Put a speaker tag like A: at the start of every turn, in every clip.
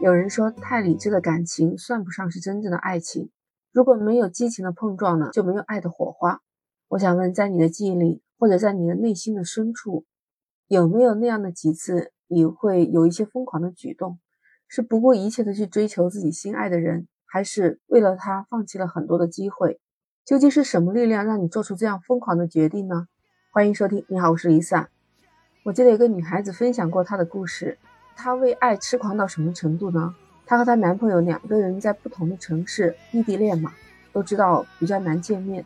A: 有人说，太理智的感情算不上是真正的爱情。如果没有激情的碰撞呢，就没有爱的火花。我想问，在你的记忆里，或者在你的内心的深处，有没有那样的几次，你会有一些疯狂的举动，是不顾一切的去追求自己心爱的人，还是为了他放弃了很多的机会？究竟是什么力量让你做出这样疯狂的决定呢？欢迎收听，你好，我是 Lisa。我记得有个女孩子分享过她的故事，她为爱痴狂到什么程度呢？她和她男朋友两个人在不同的城市异地恋嘛，都知道比较难见面。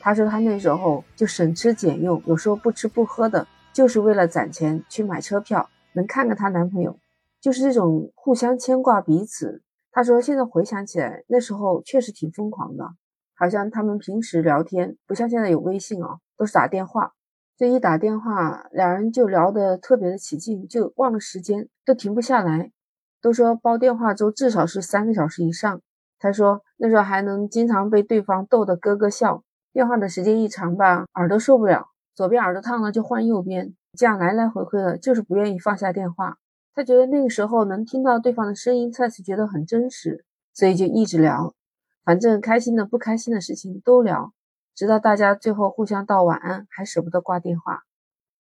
A: 她说她那时候就省吃俭用，有时候不吃不喝的，就是为了攒钱去买车票，能看看她男朋友，就是这种互相牵挂彼此。她说现在回想起来，那时候确实挺疯狂的，好像他们平时聊天不像现在有微信哦，都是打电话。这一打电话，两人就聊得特别的起劲，就忘了时间，都停不下来。都说煲电话粥至少是三个小时以上。他说那时候还能经常被对方逗得咯咯笑。电话的时间一长吧，耳朵受不了，左边耳朵烫了就换右边，这样来来回回的，就是不愿意放下电话。他觉得那个时候能听到对方的声音，再次觉得很真实，所以就一直聊，反正开心的、不开心的事情都聊。直到大家最后互相道晚安，还舍不得挂电话。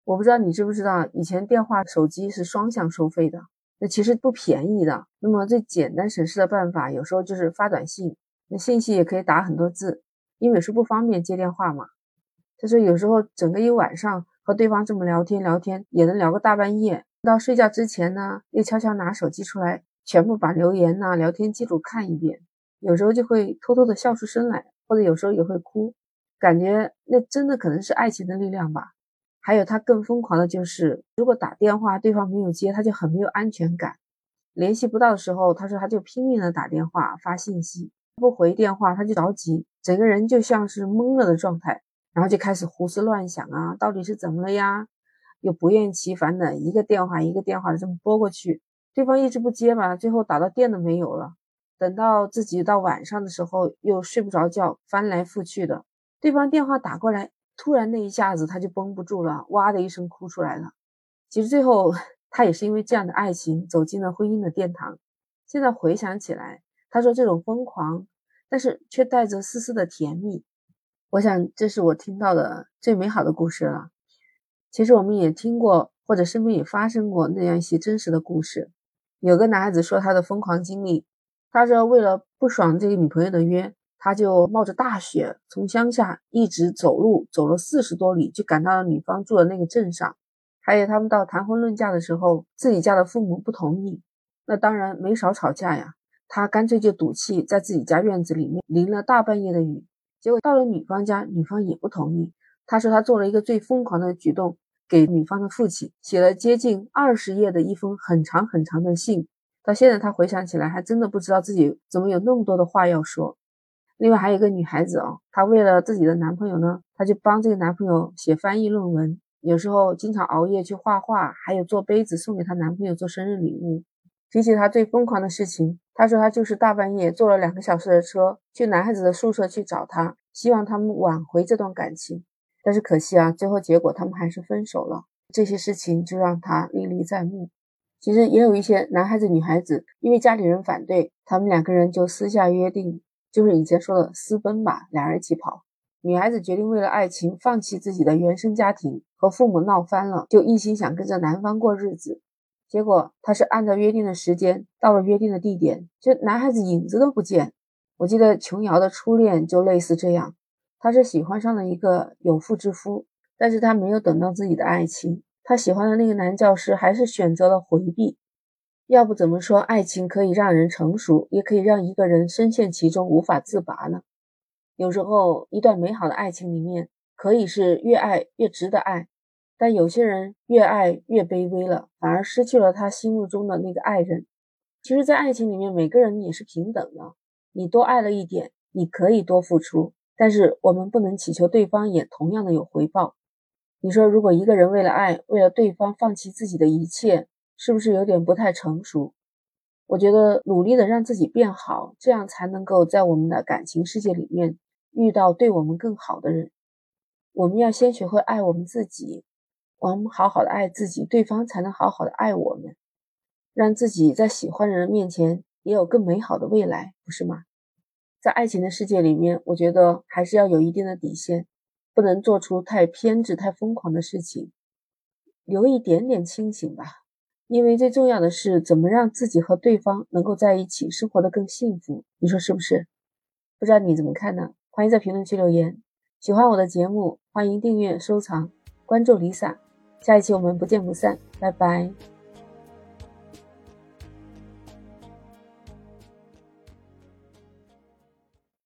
A: 我不知道你知不知道，以前电话手机是双向收费的，那其实不便宜的。那么最简单省事的办法，有时候就是发短信，那信息也可以打很多字，因为有时不方便接电话嘛。他说有时候整个一晚上和对方这么聊天聊天，也能聊个大半夜。到睡觉之前呢，又悄悄拿手机出来，全部把留言呐、聊天记录看一遍。有时候就会偷偷的笑出声来，或者有时候也会哭。感觉那真的可能是爱情的力量吧。还有他更疯狂的就是，如果打电话对方没有接，他就很没有安全感。联系不到的时候，他说他就拼命的打电话发信息，不回电话他就着急，整个人就像是懵了的状态，然后就开始胡思乱想啊，到底是怎么了呀？又不厌其烦的一个电话一个电话的这么拨过去，对方一直不接嘛，最后打到电都没有了。等到自己到晚上的时候又睡不着觉，翻来覆去的。对方电话打过来，突然那一下子他就绷不住了，哇的一声哭出来了。其实最后他也是因为这样的爱情走进了婚姻的殿堂。现在回想起来，他说这种疯狂，但是却带着丝丝的甜蜜。我想这是我听到的最美好的故事了。其实我们也听过，或者身边也发生过那样一些真实的故事。有个男孩子说他的疯狂经历，他说为了不爽这个女朋友的约。他就冒着大雪从乡下一直走路，走了四十多里，就赶到了女方住的那个镇上。还有他们到谈婚论嫁的时候，自己家的父母不同意，那当然没少吵架呀。他干脆就赌气在自己家院子里面淋了大半夜的雨。结果到了女方家，女方也不同意。他说他做了一个最疯狂的举动，给女方的父亲写了接近二十页的一封很长很长的信。到现在他回想起来，还真的不知道自己怎么有那么多的话要说。另外还有一个女孩子哦，她为了自己的男朋友呢，她就帮这个男朋友写翻译论文，有时候经常熬夜去画画，还有做杯子送给她男朋友做生日礼物。提起她最疯狂的事情，她说她就是大半夜坐了两个小时的车去男孩子的宿舍去找他，希望他们挽回这段感情。但是可惜啊，最后结果他们还是分手了。这些事情就让她历历在目。其实也有一些男孩子、女孩子，因为家里人反对，他们两个人就私下约定。就是以前说的私奔吧，俩人一起跑。女孩子决定为了爱情放弃自己的原生家庭，和父母闹翻了，就一心想跟着男方过日子。结果她是按照约定的时间到了约定的地点，就男孩子影子都不见。我记得琼瑶的初恋就类似这样，她是喜欢上了一个有妇之夫，但是她没有等到自己的爱情，她喜欢的那个男教师还是选择了回避。要不怎么说爱情可以让人成熟，也可以让一个人深陷其中无法自拔呢？有时候，一段美好的爱情里面，可以是越爱越值得爱，但有些人越爱越卑微了，反而失去了他心目中的那个爱人。其实，在爱情里面，每个人也是平等的，你多爱了一点，你可以多付出，但是我们不能祈求对方也同样的有回报。你说，如果一个人为了爱，为了对方放弃自己的一切？是不是有点不太成熟？我觉得努力的让自己变好，这样才能够在我们的感情世界里面遇到对我们更好的人。我们要先学会爱我们自己，我们好好的爱自己，对方才能好好的爱我们。让自己在喜欢的人面前也有更美好的未来，不是吗？在爱情的世界里面，我觉得还是要有一定的底线，不能做出太偏执、太疯狂的事情，留一点点清醒吧。因为最重要的是，怎么让自己和对方能够在一起生活的更幸福？你说是不是？不知道你怎么看呢？欢迎在评论区留言。喜欢我的节目，欢迎订阅、收藏、关注 Lisa。下一期我们不见不散，拜拜。